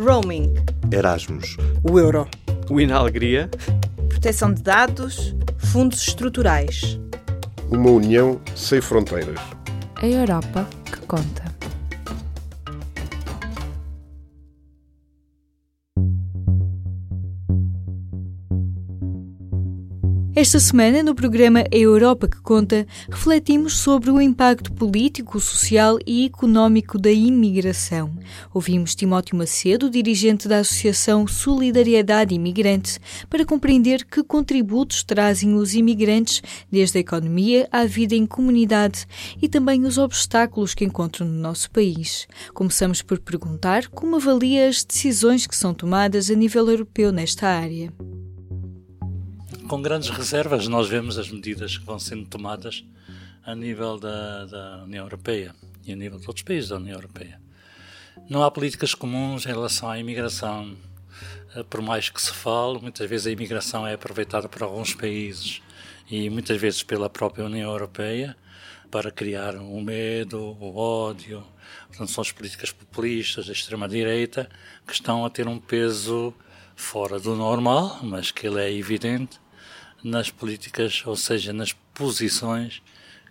Roaming. Erasmus. O euro. O Inalegria. Proteção de dados. Fundos estruturais. Uma união sem fronteiras. A Europa que conta. Esta semana, no programa A Europa que Conta, refletimos sobre o impacto político, social e económico da imigração. Ouvimos Timóteo Macedo, dirigente da Associação Solidariedade Imigrante, para compreender que contributos trazem os imigrantes desde a economia à vida em comunidade e também os obstáculos que encontram no nosso país. Começamos por perguntar como avalia as decisões que são tomadas a nível europeu nesta área com grandes reservas, nós vemos as medidas que vão sendo tomadas a nível da, da União Europeia e a nível de outros países da União Europeia. Não há políticas comuns em relação à imigração. Eh, por mais que se fale, muitas vezes a imigração é aproveitada por alguns países e muitas vezes pela própria União Europeia para criar o medo, o ódio. Portanto, são as políticas populistas da extrema-direita que estão a ter um peso fora do normal, mas que ele é evidente nas políticas, ou seja, nas posições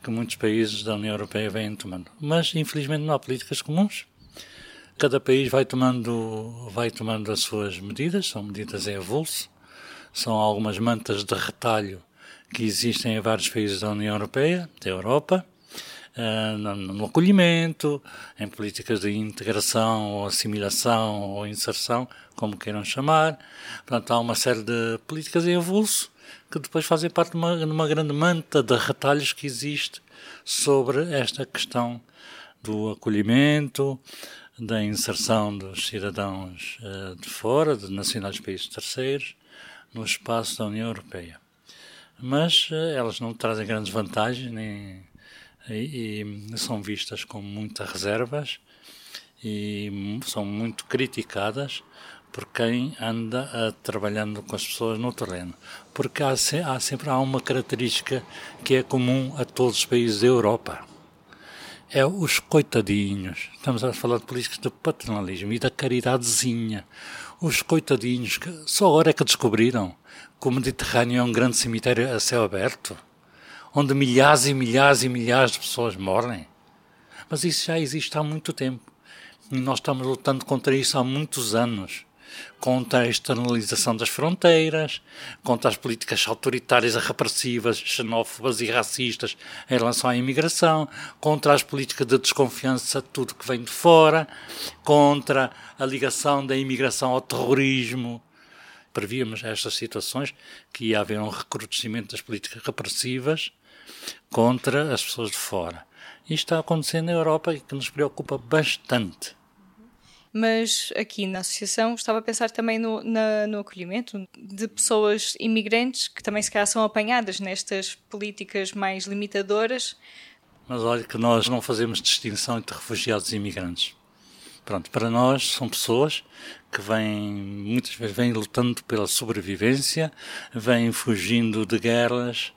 que muitos países da União Europeia vêm tomando. Mas, infelizmente, não há políticas comuns. Cada país vai tomando, vai tomando as suas medidas, são medidas em avulso, são algumas mantas de retalho que existem em vários países da União Europeia, da Europa, no, no, acolhimento, em políticas de integração ou assimilação ou inserção, como queiram chamar. Portanto, há uma série de políticas em avulso que depois fazem parte de uma, de uma grande manta de retalhos que existe sobre esta questão do acolhimento, da inserção dos cidadãos uh, de fora, de nacionais países terceiros, no espaço da União Europeia. Mas uh, elas não trazem grandes vantagens nem, e, e, são vistas com muitas reservas e são muito criticadas por quem anda uh, trabalhando com as pessoas no terreno. Porque há, há, sempre há uma característica que é comum a todos os países da Europa. É os coitadinhos. Estamos a falar de políticas de paternalismo e da caridadezinha. Os coitadinhos que só agora é que descobriram que o Mediterrâneo é um grande cemitério a céu aberto, onde milhares e milhares e milhares de pessoas morrem. Mas isso já existe há muito tempo. E nós estamos lutando contra isso há muitos anos contra a externalização das fronteiras, contra as políticas autoritárias repressivas, xenófobas e racistas em relação à imigração, contra as políticas de desconfiança de tudo que vem de fora, contra a ligação da imigração ao terrorismo. Prevíamos estas situações que ia haver um recrudescimento das políticas repressivas contra as pessoas de fora. Isto está acontecendo na Europa e que nos preocupa bastante mas aqui na associação estava a pensar também no, na, no acolhimento de pessoas imigrantes que também se calhar são apanhadas nestas políticas mais limitadoras. Mas olha que nós não fazemos distinção entre refugiados e imigrantes. Pronto, para nós são pessoas que vêm, muitas vezes vêm lutando pela sobrevivência, vêm fugindo de guerras,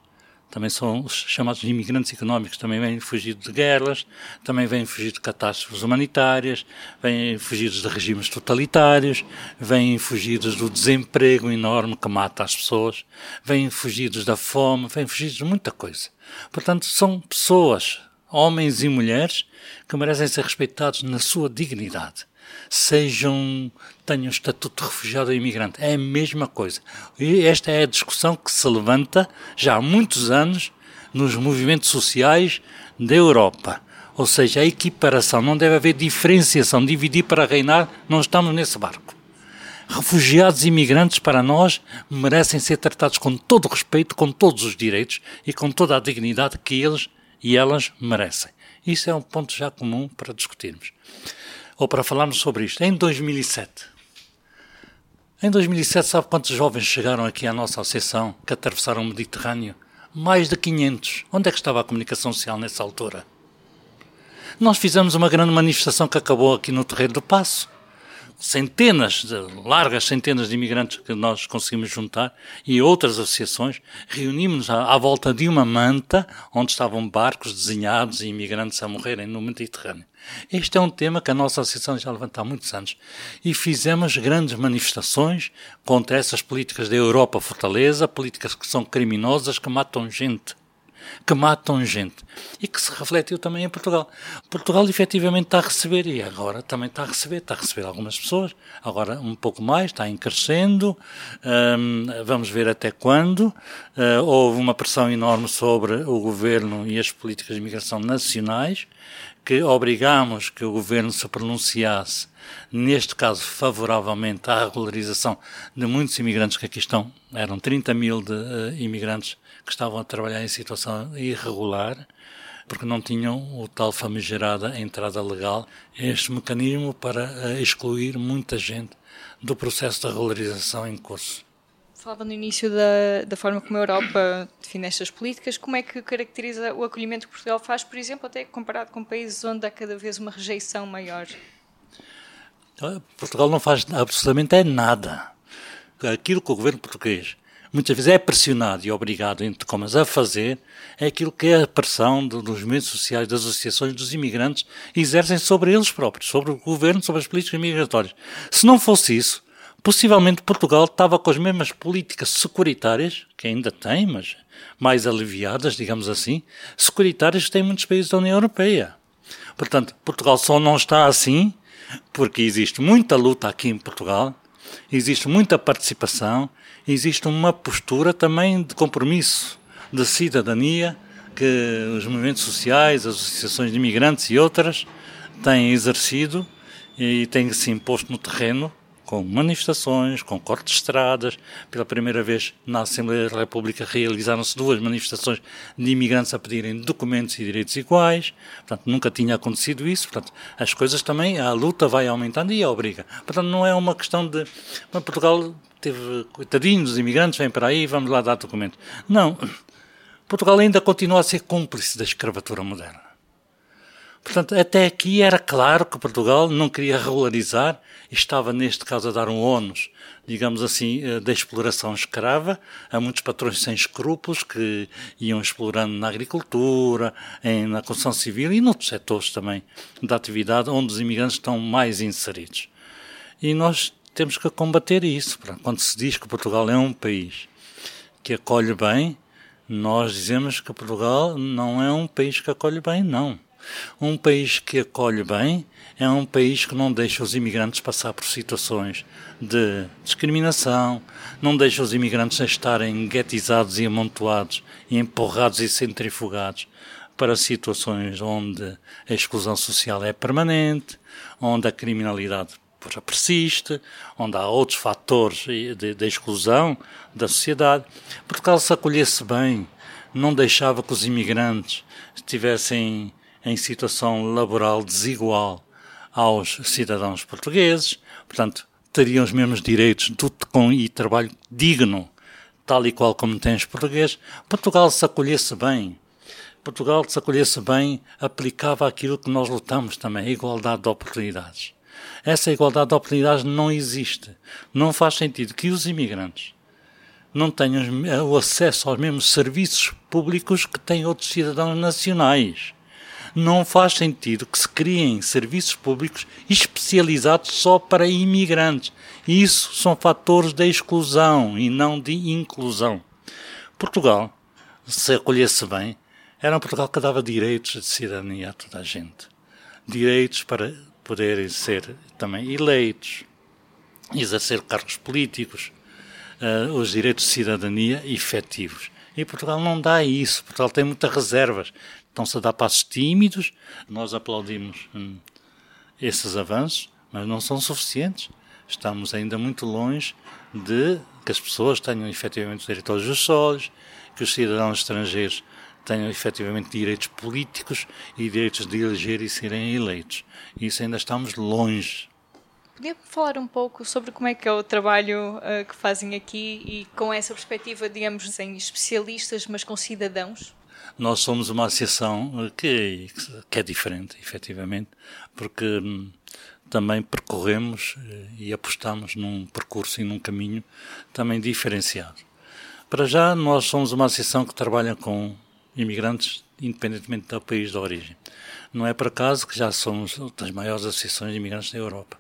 também são os chamados imigrantes económicos, também vêm fugidos de guerras, também vêm fugidos de catástrofes humanitárias, vêm fugidos de regimes totalitários, vêm fugidos do desemprego enorme que mata as pessoas, vêm fugidos da fome, vêm fugidos de muita coisa. Portanto, são pessoas, homens e mulheres, que merecem ser respeitados na sua dignidade sejam, tenham estatuto de refugiado ou imigrante. É a mesma coisa. E esta é a discussão que se levanta já há muitos anos nos movimentos sociais da Europa. Ou seja, a equiparação, não deve haver diferenciação, dividir para reinar, não estamos nesse barco. Refugiados e imigrantes, para nós, merecem ser tratados com todo o respeito, com todos os direitos e com toda a dignidade que eles e elas merecem. Isso é um ponto já comum para discutirmos ou para falarmos sobre isto, em 2007. Em 2007, sabe quantos jovens chegaram aqui à nossa associação que atravessaram o Mediterrâneo? Mais de 500. Onde é que estava a comunicação social nessa altura? Nós fizemos uma grande manifestação que acabou aqui no Terreiro do Passo. Centenas, de, largas centenas de imigrantes que nós conseguimos juntar e outras associações reunimos-nos à, à volta de uma manta onde estavam barcos desenhados e imigrantes a morrerem no Mediterrâneo. Este é um tema que a nossa associação já levanta há muitos anos. E fizemos grandes manifestações contra essas políticas da Europa Fortaleza, políticas que são criminosas, que matam gente. Que matam gente. E que se refletiu também em Portugal. Portugal efetivamente está a receber e agora também está a receber, está a receber algumas pessoas, agora um pouco mais, está em crescendo, um, vamos ver até quando. Uh, houve uma pressão enorme sobre o governo e as políticas de imigração nacionais que obrigamos que o governo se pronunciasse, neste caso favoravelmente à regularização de muitos imigrantes que aqui estão, eram 30 mil de, uh, imigrantes que estavam a trabalhar em situação irregular, porque não tinham o tal famigerada entrada legal, este mecanismo para eh, excluir muita gente do processo de regularização em curso. Falava no início da, da forma como a Europa define estas políticas. Como é que caracteriza o acolhimento que Portugal faz, por exemplo, até comparado com países onde há cada vez uma rejeição maior? Ah, Portugal não faz absolutamente nada. Aquilo que o governo português muitas vezes é pressionado e obrigado, entre comas, a fazer, é aquilo que é a pressão dos movimentos sociais, das associações dos imigrantes, exercem sobre eles próprios, sobre o governo, sobre as políticas migratórias. Se não fosse isso, possivelmente Portugal estava com as mesmas políticas securitárias, que ainda tem, mas mais aliviadas, digamos assim, securitárias que têm muitos países da União Europeia. Portanto, Portugal só não está assim porque existe muita luta aqui em Portugal, existe muita participação, existe uma postura também de compromisso, de cidadania, que os movimentos sociais, as associações de imigrantes e outras têm exercido e têm se imposto no terreno com manifestações, com cortes de estradas. Pela primeira vez na Assembleia da República realizaram-se duas manifestações de imigrantes a pedirem documentos e direitos iguais. Portanto, nunca tinha acontecido isso. Portanto, as coisas também, a luta vai aumentando e a obriga. Portanto, não é uma questão de. Portugal teve, coitadinhos, os imigrantes vêm para aí, vamos lá dar documento. Não. Portugal ainda continua a ser cúmplice da escravatura moderna. Portanto, até aqui era claro que Portugal não queria regularizar e estava, neste caso, a dar um ónus, digamos assim, eh, da exploração escrava a muitos patrões sem escrúpulos que iam explorando na agricultura, em, na construção civil e noutros setores também da atividade onde os imigrantes estão mais inseridos. E nós temos que combater isso. Quando se diz que Portugal é um país que acolhe bem, nós dizemos que Portugal não é um país que acolhe bem, não. Um país que acolhe bem é um país que não deixa os imigrantes passar por situações de discriminação, não deixa os imigrantes estarem guetizados e amontoados, e empurrados e centrifugados para situações onde a exclusão social é permanente, onde a criminalidade persiste, onde há outros fatores de exclusão da sociedade. Portugal se acolhesse bem, não deixava que os imigrantes estivessem em situação laboral desigual aos cidadãos portugueses, portanto, teriam os mesmos direitos do, e trabalho digno, tal e qual como têm os portugueses. Portugal se acolhesse bem, Portugal se acolhesse bem, aplicava aquilo que nós lutamos também, a igualdade de oportunidades. Essa igualdade de oportunidades não existe. Não faz sentido que os imigrantes não tenham o acesso aos mesmos serviços públicos que têm outros cidadãos nacionais não faz sentido que se criem serviços públicos especializados só para imigrantes. Isso são fatores de exclusão e não de inclusão. Portugal, se acolhesse bem, era um Portugal que dava direitos de cidadania a toda a gente. Direitos para poderem ser também eleitos, exercer cargos políticos, uh, os direitos de cidadania efetivos. E Portugal não dá isso. Portugal tem muitas reservas. Estão-se a dar passos tímidos, nós aplaudimos hum, esses avanços, mas não são suficientes. Estamos ainda muito longe de que as pessoas tenham efetivamente direito aos sólidos, que os cidadãos estrangeiros tenham efetivamente direitos políticos e direitos de eleger e serem eleitos. Isso ainda estamos longe. Podia falar um pouco sobre como é que é o trabalho uh, que fazem aqui e com essa perspectiva, digamos, sem especialistas, mas com cidadãos? Nós somos uma associação que, que é diferente, efetivamente, porque hum, também percorremos eh, e apostamos num percurso e num caminho também diferenciado. Para já, nós somos uma associação que trabalha com imigrantes, independentemente do país de origem. Não é por acaso que já somos das maiores associações de imigrantes da Europa,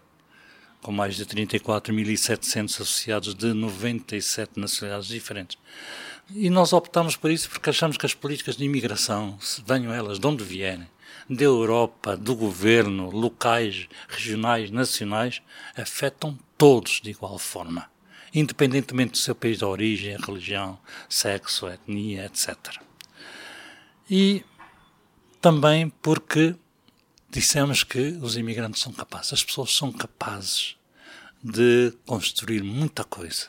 com mais de 34.700 associados de 97 nacionalidades diferentes. E nós optamos por isso porque achamos que as políticas de imigração, venham elas de onde vierem, da Europa, do governo, locais, regionais, nacionais, afetam todos de igual forma, independentemente do seu país de origem, religião, sexo, etnia, etc. E também porque dissemos que os imigrantes são capazes, as pessoas são capazes de construir muita coisa.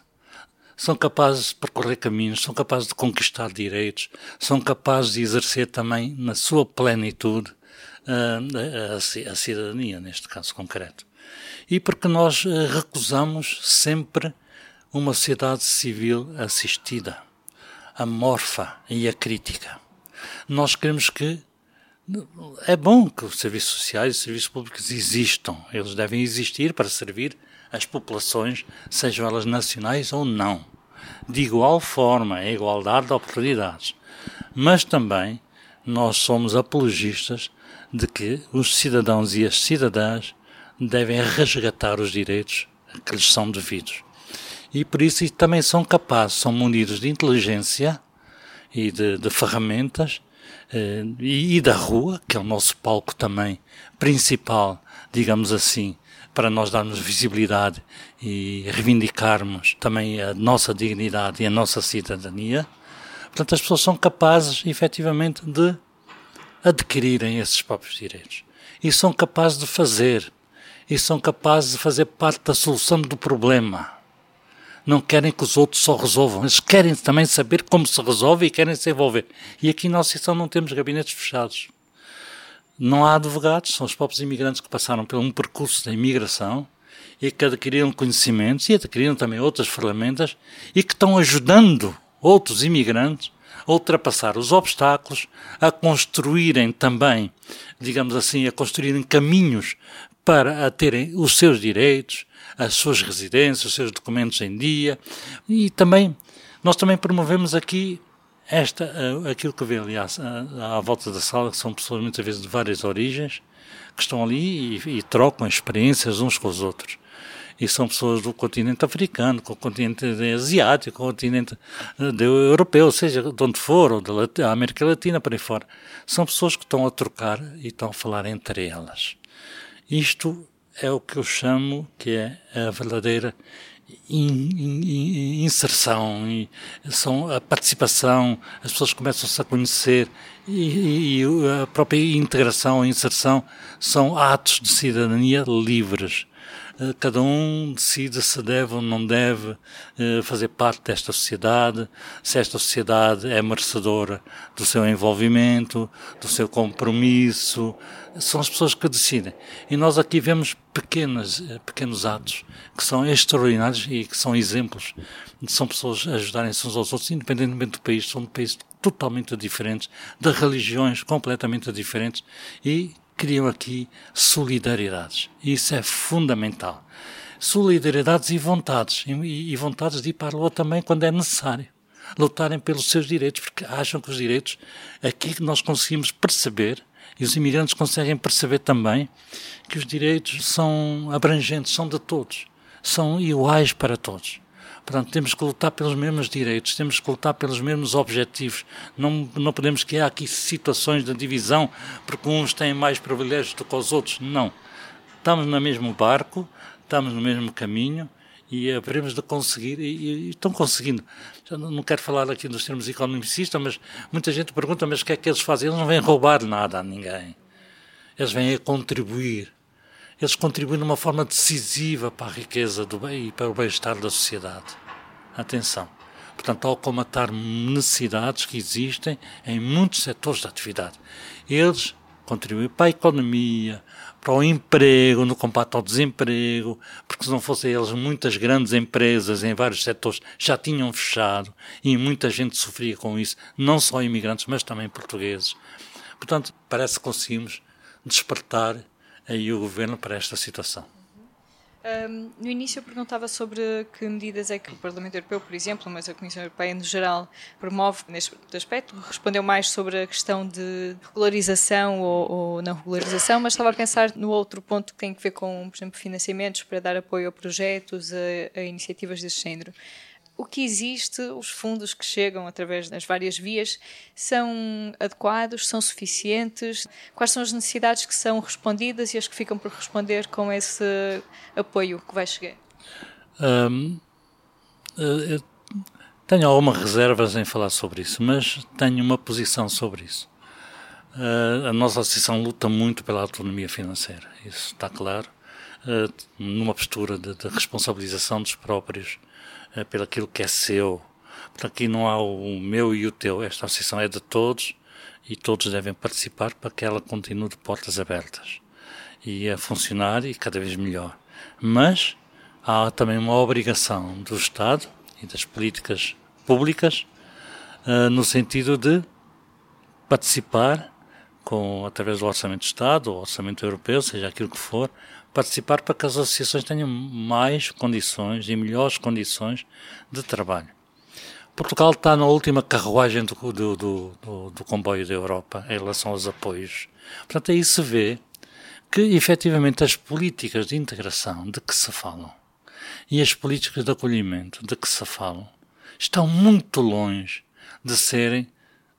São capazes de percorrer caminhos, são capazes de conquistar direitos, são capazes de exercer também, na sua plenitude, a, a, cidadania, neste caso concreto. E porque nós eh, recusamos sempre uma sociedade civil assistida, amorfa e acrítica. Nós queremos que é bom que os serviços sociais e os serviços públicos existam. Eles devem existir para servir as populações, sejam elas nacionais ou não. De igual forma, a igualdade de oportunidades. Mas também nós somos apologistas de que os cidadãos e as cidadãs devem resgatar os direitos que lhes são devidos. E por isso também são capazes, são munidos de inteligência e de, de ferramentas e, e, da rua, que é o nosso palco também principal, digamos assim, para nós darmos visibilidade e reivindicarmos também a nossa dignidade e a nossa cidadania. Portanto, as pessoas são capazes, efetivamente, de adquirirem esses próprios direitos. E são capazes de fazer. E são capazes de fazer parte da solução do problema não querem que os outros só resolvam, eles querem também saber como se resolve e querem se envolver. E aqui na Associação não temos gabinetes fechados. Não há advogados, são os próprios imigrantes que passaram por um percurso da imigração e que adquiriram conhecimentos e adquiriram também outras ferramentas e que estão ajudando outros imigrantes a ultrapassar os obstáculos, a construírem também, digamos assim, a construírem caminhos para terem os seus direitos, as suas residências, os seus documentos em dia e também nós também promovemos aqui esta eh, aquilo que vê ali à, à, volta da sala que são pessoas muitas vezes de várias origens que estão ali e, e trocam experiências uns com os outros e são pessoas do continente africano, com o continente asiático, com o continente eh, europeu, seja de onde for, ou da América Latina, para aí fora. São pessoas que estão a trocar e estão a falar entre elas. Isto é o que eu chamo que é a verdadeira in, in, inserção, e são a participação, as pessoas começam-se a conhecer e, e, a própria integração, a inserção são atos de cidadania livres. Eh, cada um decide se deve ou não deve eh, fazer parte desta sociedade, se esta sociedade é merecedora do seu envolvimento, do seu compromisso. São as pessoas que decidem. E nós aqui vemos pequenas, eh, pequenos atos que são extraordinários e que são exemplos. São pessoas ajudarem-se uns aos outros, independentemente do país, são de países totalmente diferentes, de religiões completamente diferentes e criam aqui solidariedades. Isso é fundamental. Solidariedades e vontades. E, e vontades de ir para a lua também quando é necessário. Lutarem pelos seus direitos, porque acham que os direitos, aqui nós conseguimos perceber, e os imigrantes conseguem perceber também, que os direitos são abrangentes, são de todos, são iguais para todos. Portanto, temos que lutar pelos mesmos direitos, temos que lutar pelos mesmos objetivos. Não, não podemos criar aqui situações de divisão porque uns têm mais privilégios do que os outros. Não. Estamos no mesmo barco, estamos no mesmo caminho e haveremos de conseguir, e, e, estão conseguindo. Já não, quero falar aqui nos termos economicistas, mas muita gente pergunta, mas o que é que eles fazem? Eles não vêm roubar nada a ninguém. Eles vêm a contribuir eles contribuem de uma forma decisiva para a riqueza do bem e para o bem-estar da sociedade. Atenção. Portanto, ao comatar necessidades que existem em muitos setores da atividade, eles contribuem para a economia, para o emprego, no combate ao desemprego, porque se não fossem eles, muitas grandes empresas em vários setores já tinham fechado e muita gente sofria com isso, não só imigrantes, mas também portugueses. Portanto, parece que conseguimos despertar aí o governo para esta situação. Um, no início eu perguntava sobre que medidas é que o Parlamento Europeu, por exemplo, mas a Comissão Europeia no geral, promove neste aspecto. Respondeu mais sobre a questão de regularização ou, ou não regularização, mas estava a pensar no outro ponto que tem a ver com, por exemplo, financiamentos para dar apoio a projetos, a, a iniciativas desse género o que existe, os fundos que chegam através das várias vias, são adequados, são suficientes? Quais são as necessidades que são respondidas e as que ficam por responder com esse apoio que vai chegar? Um, eh, tenho algumas reservas em falar sobre isso, mas tenho uma posição sobre isso. Uh, a nossa associação luta muito pela autonomia financeira, isso está claro, uh, numa postura de, de responsabilização dos próprios é, pelo aquilo que é seu. Portanto, aqui não há o meu e o teu. Esta associação é de todos e todos devem participar para que ela continue de portas abertas e a funcionar e cada vez melhor. Mas há também uma obrigação do Estado e das políticas públicas uh, no sentido de participar com através do orçamento de Estado ou orçamento europeu, seja aquilo que for, participar para que as associações tenham mais condições e melhores condições de trabalho. Portugal está na última carruagem do, do, do, do, comboio da Europa em relação aos apoios. Portanto, aí se vê que, efetivamente, as políticas de integração de que se falam e as políticas de acolhimento de que se falam estão muito longe de serem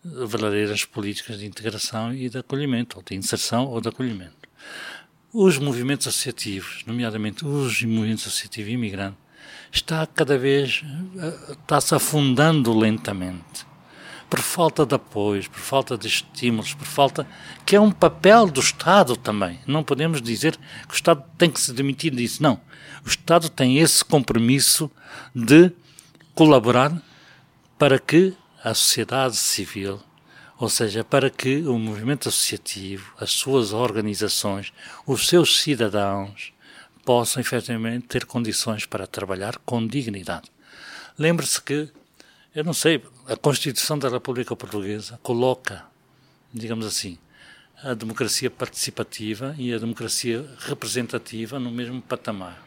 verdadeiras políticas de integração e de acolhimento, ou de inserção ou de acolhimento os movimentos associativos, nomeadamente os movimentos associativos imigrantes, está cada vez eh, está-se afundando lentamente por falta de apoios, por falta de estímulos, por falta que é um papel do Estado também. Não podemos dizer que o Estado tem que se demitir disso. Não, o Estado tem esse compromisso de colaborar para que a sociedade civil ou seja, para que o movimento associativo, as suas organizações, os seus cidadãos possam efetivamente ter condições para trabalhar com dignidade. Lembre-se que, eu não sei, a Constituição da República Portuguesa coloca, digamos assim, a democracia participativa e a democracia representativa no mesmo patamar.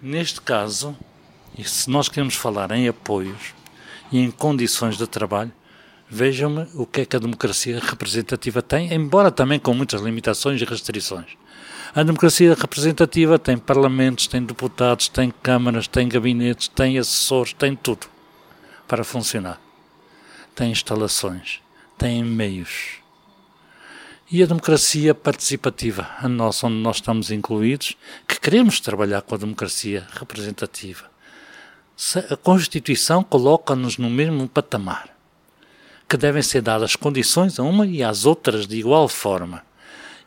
Neste caso, se nós queremos falar em apoios e em condições de trabalho, Vejam-me o que é que a democracia representativa tem, embora também com muitas limitações e restrições. A democracia representativa tem parlamentos, tem deputados, tem câmaras, tem gabinetes, tem assessores, tem tudo para funcionar. Tem instalações, tem meios. E a democracia participativa, a nossa, onde nós estamos incluídos, que queremos trabalhar com a democracia representativa. A Constituição coloca-nos no mesmo patamar que devem ser dadas condições a uma e às outras de igual forma.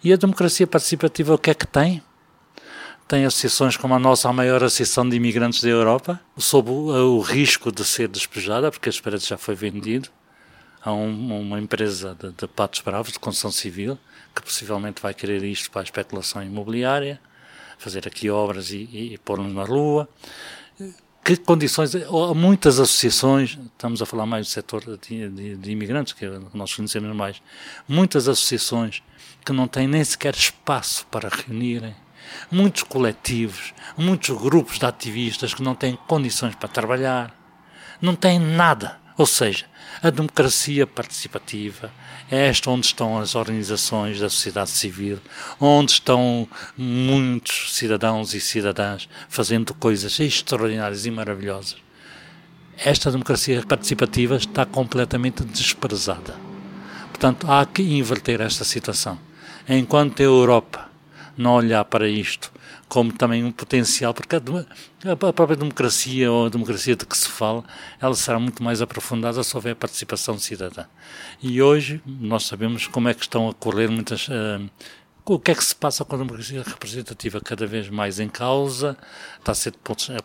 E a democracia participativa o que é que tem? Tem associações como a nossa, a maior associação de imigrantes da Europa, sob o, o risco de ser despejada, porque a paredes já foi vendido a um, uma empresa de, de patos bravos, de construção civil, que possivelmente vai querer isto para a especulação imobiliária, fazer aqui obras e, e, e pôr-nos na rua que condições, há muitas associações, estamos a falar mais do setor de, de, de imigrantes, que nós conhecemos mais, muitas associações que não têm nem sequer espaço para reunirem, muitos coletivos, muitos grupos de ativistas que não têm condições para trabalhar, não têm nada. Ou seja, a democracia participativa é esta onde estão as organizações da sociedade civil, onde estão muitos cidadãos e cidadãs fazendo coisas extraordinárias e maravilhosas. Esta democracia participativa está completamente desprezada. Portanto, há que inverter esta situação. Enquanto a Europa não olhar para isto como também um potencial, porque a, a, própria democracia, ou a democracia de que se fala, ela será muito mais aprofundada se houver participação cidadã. E hoje nós sabemos como é que estão a correr muitas. Uh, o que é que se passa com a democracia representativa cada vez mais em causa, está a ser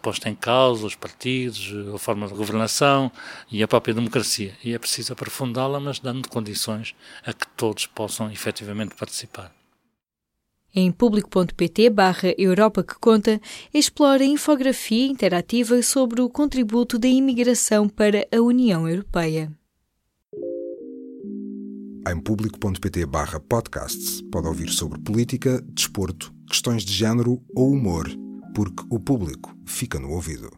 posta em causa os partidos, a forma de governação e a própria democracia. E é preciso aprofundá-la, mas dando condições a que todos possam efetivamente participar. Em público.pt barra Europa que Conta, explora infografia interativa sobre o contributo da imigração para a União Europeia. Em público.pt barra podcasts pode ouvir sobre política, desporto, questões de género ou humor porque o público fica no ouvido.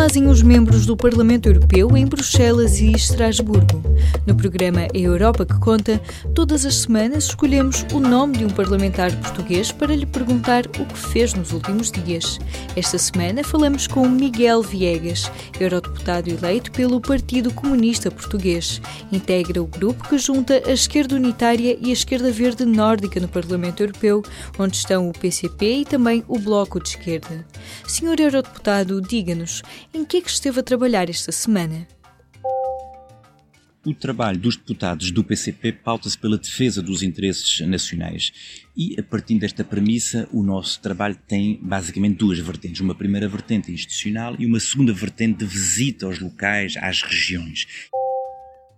Fazem os membros do Parlamento Europeu em Bruxelas e Estrasburgo. No programa A Europa que Conta, todas as semanas escolhemos o nome de um parlamentar português para lhe perguntar o que fez nos últimos dias. Esta semana falamos com Miguel Viegas, eurodeputado eleito pelo Partido Comunista Português. Integra o grupo que junta a esquerda unitária e a esquerda verde nórdica no Parlamento Europeu, onde estão o PCP e também o Bloco de Esquerda. Senhor eurodeputado, diga-nos, em que é que esteve a trabalhar esta semana? O trabalho dos deputados do PCP pauta-se pela defesa dos interesses nacionais. E, a partir desta premissa, o nosso trabalho tem basicamente duas vertentes. Uma primeira vertente institucional e uma segunda vertente de visita aos locais, às regiões.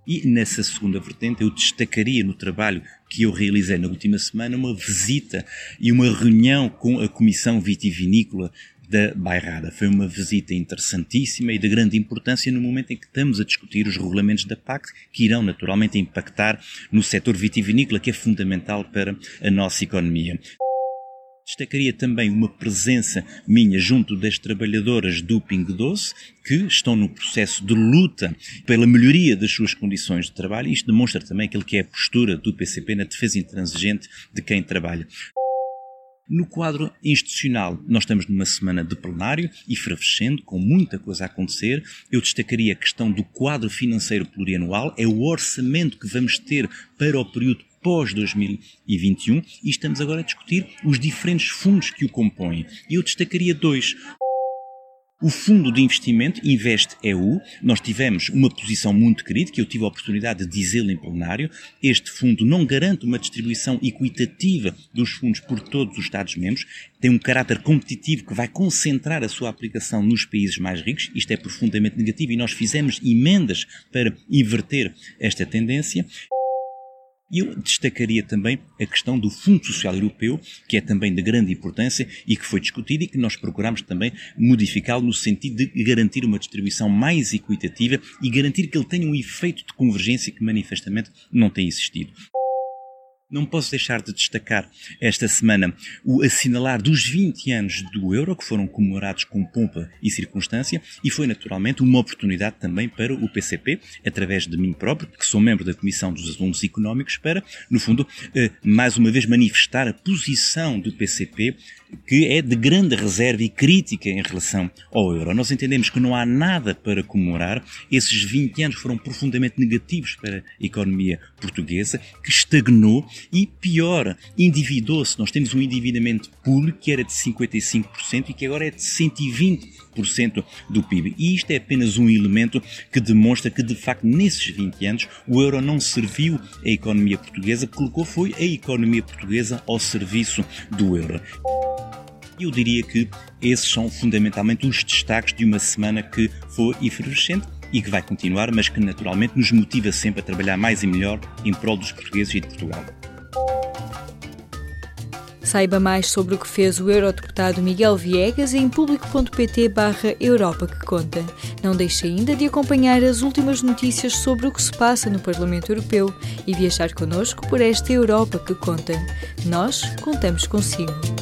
E nessa segunda vertente eu destacaria no trabalho que eu realizei na última semana uma visita e uma reunião com a Comissão Vitivinícola da Bairrada. Foi uma visita interessantíssima e de grande importância no momento em que estamos a discutir os regulamentos da PAC, que irão naturalmente impactar no setor vitivinícola, que é fundamental para a nossa economia. Destacaria também uma presença minha junto das trabalhadoras do Pingo Doce, que estão no processo de luta pela melhoria das suas condições de trabalho. Isto demonstra também aquilo que é a postura do PCP na defesa intransigente de quem trabalha. No quadro institucional, nós estamos numa semana de plenário, efervescendo, com muita coisa a acontecer. Eu destacaria a questão do quadro financeiro plurianual, é o orçamento que vamos ter para o período pós-2021 e estamos agora a discutir os diferentes fundos que o compõem. E eu destacaria dois. O Fundo de Investimento Invest EU, nós tivemos uma posição muito crítica, eu tive a oportunidade de dizê-lo em plenário. Este fundo não garante uma distribuição equitativa dos fundos por todos os Estados-membros, tem um caráter competitivo que vai concentrar a sua aplicação nos países mais ricos. Isto é profundamente negativo e nós fizemos emendas para inverter esta tendência. E eu destacaria também a questão do Fundo Social Europeu, que é também de grande importância e que foi discutido e que nós procuramos também modificá-lo no sentido de garantir uma distribuição mais equitativa e garantir que ele tenha um efeito de convergência que manifestamente não tem existido. Não posso deixar de destacar esta semana o assinalar dos 20 anos do euro, que foram comemorados com pompa e circunstância, e foi naturalmente uma oportunidade também para o PCP, através de mim próprio, que sou membro da Comissão dos Assuntos Económicos, para, no fundo, eh, mais uma vez manifestar a posição do PCP que é de grande reserva e crítica em relação ao euro. Nós entendemos que não há nada para comemorar. Esses 20 anos foram profundamente negativos para a economia portuguesa, que estagnou e, pior, endividou-se. Nós temos um endividamento público que era de 55% e que agora é de 120% do PIB. E isto é apenas um elemento que demonstra que, de facto, nesses 20 anos, o euro não serviu à economia portuguesa, colocou foi a economia portuguesa ao serviço do euro. Eu diria que esses são fundamentalmente os destaques de uma semana que foi efervescente e que vai continuar, mas que naturalmente nos motiva sempre a trabalhar mais e melhor em prol dos portugueses e de Portugal. Saiba mais sobre o que fez o eurodeputado Miguel Viegas em público.pt barra Europa que conta. Não deixe ainda de acompanhar as últimas notícias sobre o que se passa no Parlamento Europeu e viajar connosco por esta Europa que conta. Nós contamos consigo.